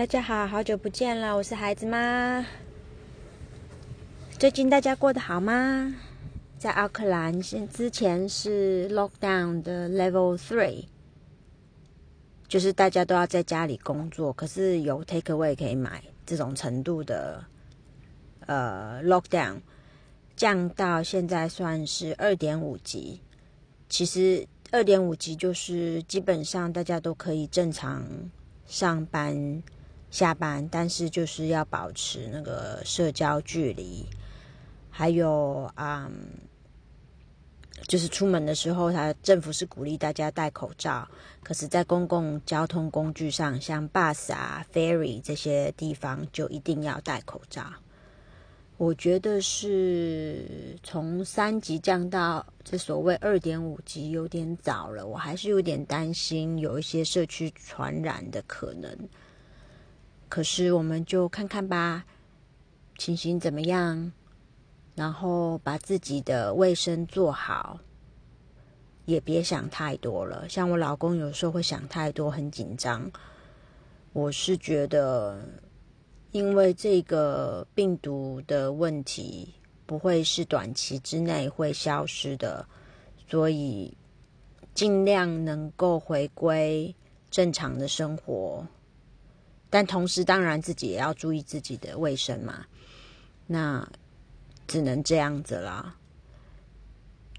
大家好，好久不见了，我是孩子妈。最近大家过得好吗？在奥克兰，现之前是 lockdown 的 level three，就是大家都要在家里工作，可是有 take away 可以买，这种程度的呃 lockdown 降到现在算是二点五级。其实二点五级就是基本上大家都可以正常上班。下班，但是就是要保持那个社交距离，还有啊，就是出门的时候，他政府是鼓励大家戴口罩。可是，在公共交通工具上，像 bus 啊、ferry 这些地方，就一定要戴口罩。我觉得是从三级降到这所谓二点五级，有点早了。我还是有点担心有一些社区传染的可能。可是，我们就看看吧，情形怎么样，然后把自己的卫生做好，也别想太多了。像我老公有时候会想太多，很紧张。我是觉得，因为这个病毒的问题不会是短期之内会消失的，所以尽量能够回归正常的生活。但同时，当然自己也要注意自己的卫生嘛。那只能这样子啦。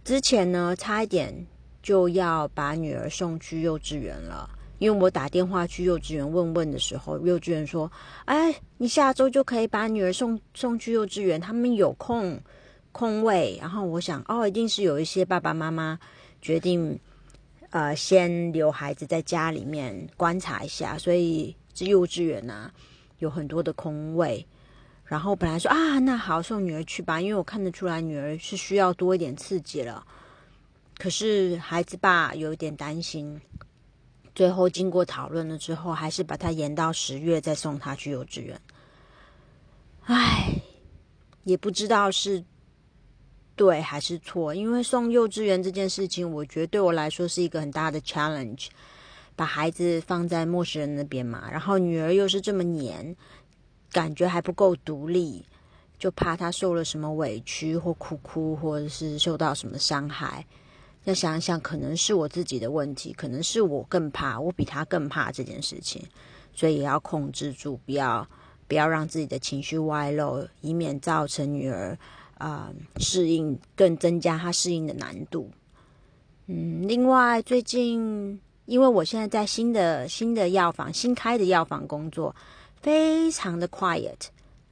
之前呢，差一点就要把女儿送去幼稚园了，因为我打电话去幼稚园问问的时候，幼稚园说：“哎，你下周就可以把女儿送送去幼稚园，他们有空空位。”然后我想，哦，一定是有一些爸爸妈妈决定，呃，先留孩子在家里面观察一下，所以。这幼稚园啊，有很多的空位，然后本来说啊，那好送女儿去吧，因为我看得出来女儿是需要多一点刺激了。可是孩子爸有一点担心，最后经过讨论了之后，还是把他延到十月再送他去幼稚园。唉，也不知道是对还是错，因为送幼稚园这件事情，我觉得对我来说是一个很大的 challenge。把孩子放在陌生人那边嘛，然后女儿又是这么黏，感觉还不够独立，就怕她受了什么委屈或哭哭，或者是受到什么伤害。要想想，可能是我自己的问题，可能是我更怕，我比她更怕这件事情，所以也要控制住，不要不要让自己的情绪外露，以免造成女儿啊适应更增加她适应的难度。嗯，另外最近。因为我现在在新的新的药房新开的药房工作，非常的 quiet，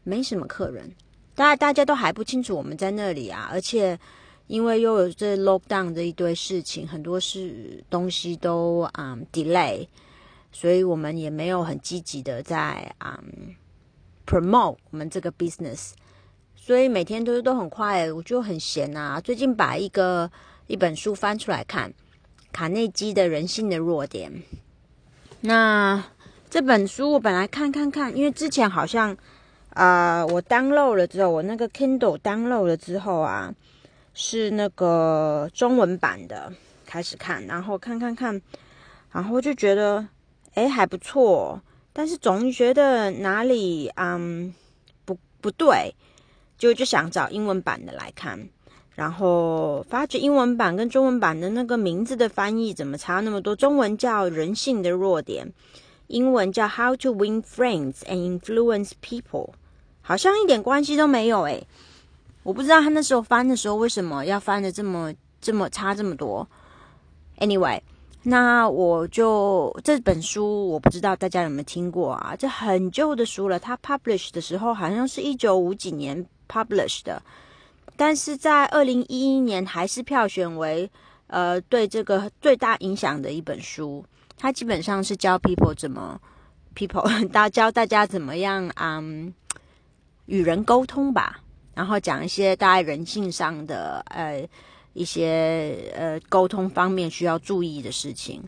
没什么客人，大家大家都还不清楚我们在那里啊，而且因为又有这 lockdown 的一堆事情，很多事东西都啊 delay，所以我们也没有很积极的在啊 promote 我们这个 business，所以每天都都很快，我就很闲啊。最近把一个一本书翻出来看。卡内基的人性的弱点。那这本书我本来看看看，因为之前好像啊，我 download 了之后，我那个 Kindle download 了之后啊，是那个中文版的，开始看，然后看看看，然后就觉得哎还不错，但是总觉得哪里嗯不不对，就就想找英文版的来看。然后发觉英文版跟中文版的那个名字的翻译怎么差那么多？中文叫《人性的弱点》，英文叫《How to Win Friends and Influence People》，好像一点关系都没有诶，我不知道他那时候翻的时候为什么要翻的这么这么差这么多。Anyway，那我就这本书我不知道大家有没有听过啊？这很旧的书了，它 publish 的时候好像是一九五几年 publish 的。但是在二零一一年还是票选为呃对这个最大影响的一本书。它基本上是教 people 怎么 people 大教大家怎么样嗯与人沟通吧，然后讲一些大家人性上的呃一些呃沟通方面需要注意的事情。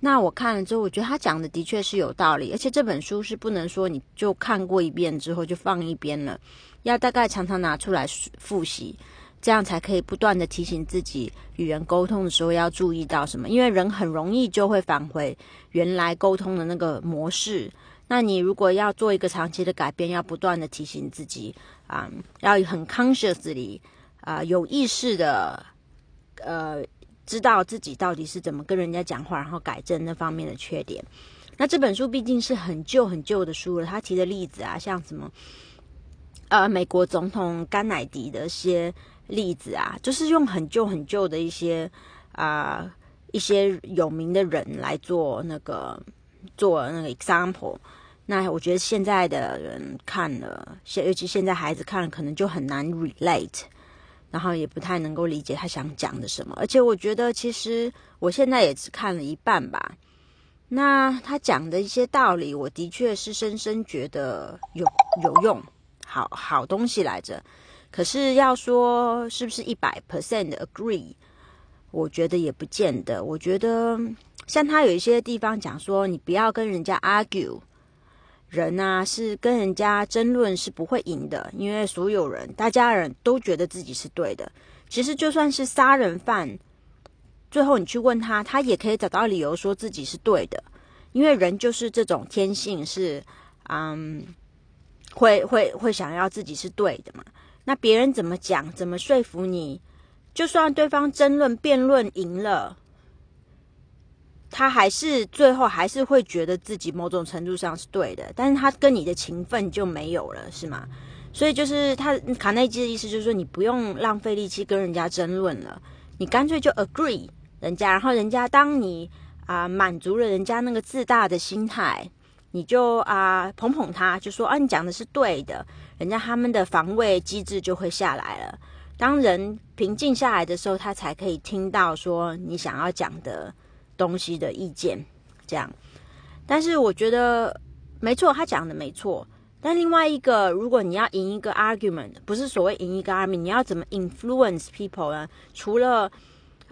那我看了之后，我觉得他讲的的确是有道理，而且这本书是不能说你就看过一遍之后就放一边了。要大概常常拿出来复习，这样才可以不断的提醒自己与人沟通的时候要注意到什么。因为人很容易就会返回原来沟通的那个模式，那你如果要做一个长期的改变，要不断的提醒自己啊，要很 consciously 啊，有意识的呃，知道自己到底是怎么跟人家讲话，然后改正那方面的缺点。那这本书毕竟是很旧很旧的书了，他提的例子啊，像什么呃，美国总统甘乃迪的一些例子啊，就是用很旧很旧的一些啊一些有名的人来做那个做那个 example。那我觉得现在的人看了，现尤其现在孩子看了，可能就很难 relate，然后也不太能够理解他想讲的什么。而且我觉得，其实我现在也只看了一半吧。那他讲的一些道理，我的确是深深觉得有有用，好好东西来着。可是要说是不是一百 percent agree，我觉得也不见得。我觉得像他有一些地方讲说，你不要跟人家 argue。人啊，是跟人家争论是不会赢的，因为所有人、大家人都觉得自己是对的。其实就算是杀人犯，最后你去问他，他也可以找到理由说自己是对的，因为人就是这种天性，是嗯，会会会想要自己是对的嘛。那别人怎么讲，怎么说服你，就算对方争论、辩论赢了。他还是最后还是会觉得自己某种程度上是对的，但是他跟你的情分就没有了，是吗？所以就是他卡内基的意思就是说，你不用浪费力气跟人家争论了，你干脆就 agree 人家，然后人家当你啊满足了人家那个自大的心态，你就啊捧捧他，就说啊你讲的是对的，人家他们的防卫机制就会下来了。当人平静下来的时候，他才可以听到说你想要讲的。东西的意见，这样，但是我觉得没错，他讲的没错。但另外一个，如果你要赢一个 argument，不是所谓赢一个 argument，你要怎么 influence people 呢？除了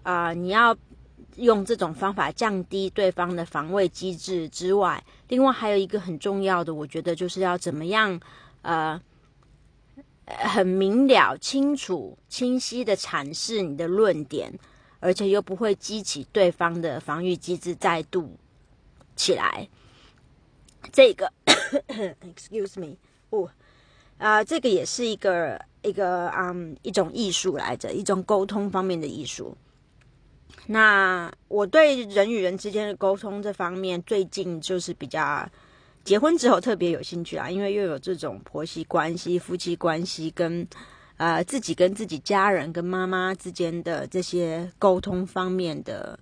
啊，你要用这种方法降低对方的防卫机制之外，另外还有一个很重要的，我觉得就是要怎么样呃，很明了、清楚、清晰的阐释你的论点。而且又不会激起对方的防御机制再度起来。这个，excuse me，哦，啊，这个也是一个一个嗯一种艺术来着，一种沟通方面的艺术。那我对人与人之间的沟通这方面，最近就是比较结婚之后特别有兴趣啊，因为又有这种婆媳关系、夫妻关系跟。呃，自己跟自己家人、跟妈妈之间的这些沟通方面的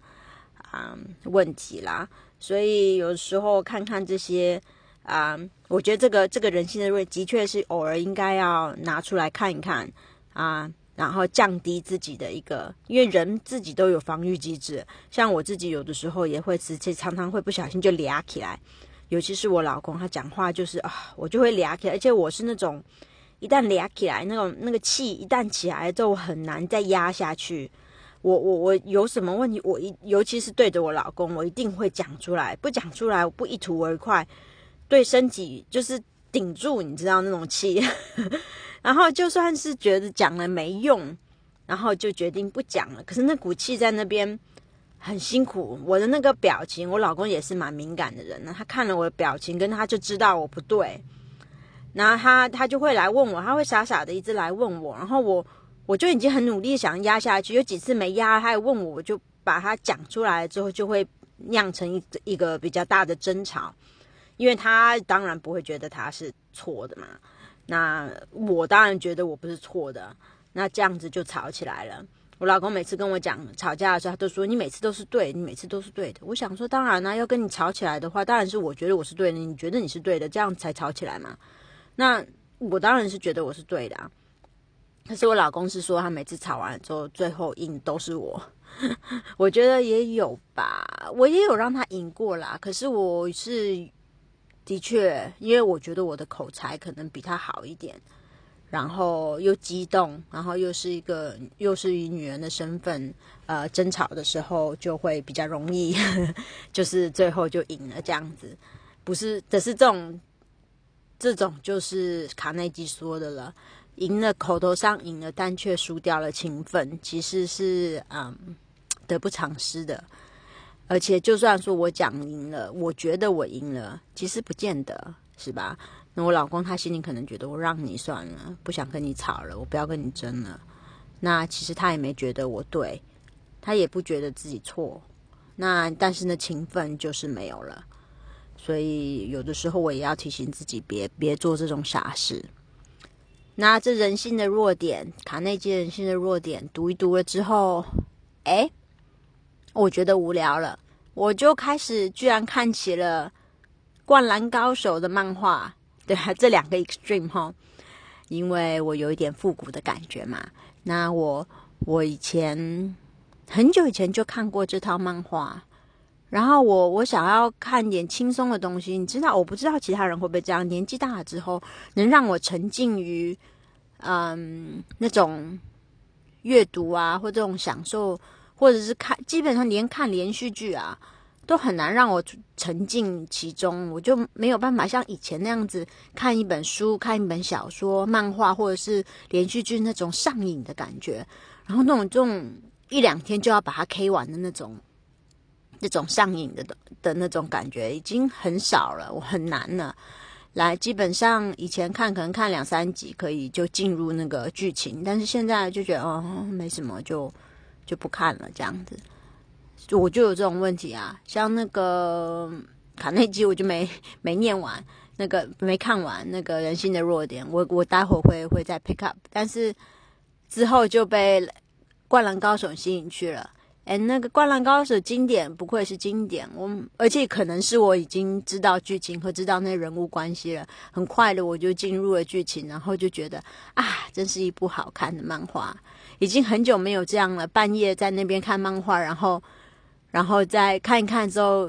啊问题啦，所以有时候看看这些啊，我觉得这个这个人性的锐，的确是偶尔应该要拿出来看一看啊，然后降低自己的一个，因为人自己都有防御机制，像我自己有的时候也会直接常常会不小心就嗲起来，尤其是我老公他讲话就是啊，我就会嗲起来，而且我是那种。一旦嗲起来，那种那个气一旦起来之后，很难再压下去。我我我有什么问题，我一尤其是对着我老公，我一定会讲出来。不讲出来，我不一吐为快，对身体就是顶住，你知道那种气。然后就算是觉得讲了没用，然后就决定不讲了。可是那股气在那边很辛苦。我的那个表情，我老公也是蛮敏感的人呢，他看了我的表情，跟他就知道我不对。然后他他就会来问我，他会傻傻的一直来问我，然后我我就已经很努力想压下去，有几次没压，他还问我，我就把他讲出来之后，就会酿成一一个比较大的争吵，因为他当然不会觉得他是错的嘛，那我当然觉得我不是错的，那这样子就吵起来了。我老公每次跟我讲吵架的时候，他都说你每次都是对，你每次都是对的。我想说，当然呢，要跟你吵起来的话，当然是我觉得我是对的，你觉得你是对的，这样才吵起来嘛。那我当然是觉得我是对的，啊可是我老公是说他每次吵完之后，最后赢都是我。我觉得也有吧，我也有让他赢过啦。可是我是的确，因为我觉得我的口才可能比他好一点，然后又激动，然后又是一个又是以女人的身份，呃，争吵的时候就会比较容易，就是最后就赢了这样子。不是，只是这种。这种就是卡内基说的了，赢了口头上赢了，但却输掉了情分，其实是嗯得不偿失的。而且就算说我讲赢了，我觉得我赢了，其实不见得是吧？那我老公他心里可能觉得我让你算了，不想跟你吵了，我不要跟你争了。那其实他也没觉得我对，他也不觉得自己错。那但是呢，情分就是没有了。所以有的时候我也要提醒自己，别别做这种傻事。那这人性的弱点，卡内基人性的弱点，读一读了之后，哎，我觉得无聊了，我就开始居然看起了《灌篮高手》的漫画。对啊，这两个 extreme 哈，因为我有一点复古的感觉嘛。那我我以前很久以前就看过这套漫画，然后我我想要看点轻松的东西。你知道，我不知道其他人会不会这样。年纪大了之后，能让我沉浸于嗯那种阅读啊，或这种享受，或者是看，基本上连看连续剧啊。都很难让我沉浸其中，我就没有办法像以前那样子看一本书、看一本小说、漫画或者是连续剧那种上瘾的感觉，然后那种这种一两天就要把它 K 完的那种那种上瘾的的的那种感觉已经很少了，我很难了。来，基本上以前看可能看两三集可以就进入那个剧情，但是现在就觉得哦没什么，就就不看了这样子。我就有这种问题啊，像那个卡内基，我就没没念完，那个没看完那个人性的弱点，我我待会会会再 pick up，但是之后就被灌篮高手吸引去了。哎，那个灌篮高手经典不愧是经典，我而且可能是我已经知道剧情和知道那人物关系了，很快的我就进入了剧情，然后就觉得啊，真是一部好看的漫画，已经很久没有这样了，半夜在那边看漫画，然后。然后再看一看之后，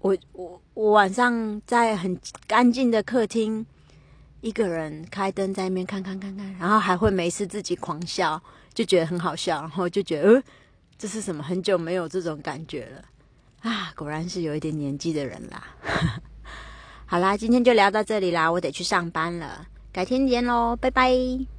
我我我晚上在很干净的客厅，一个人开灯在那边看看看看，然后还会没事自己狂笑，就觉得很好笑，然后就觉得呃，这是什么？很久没有这种感觉了啊！果然是有一点年纪的人啦。好啦，今天就聊到这里啦，我得去上班了，改天见喽，拜拜。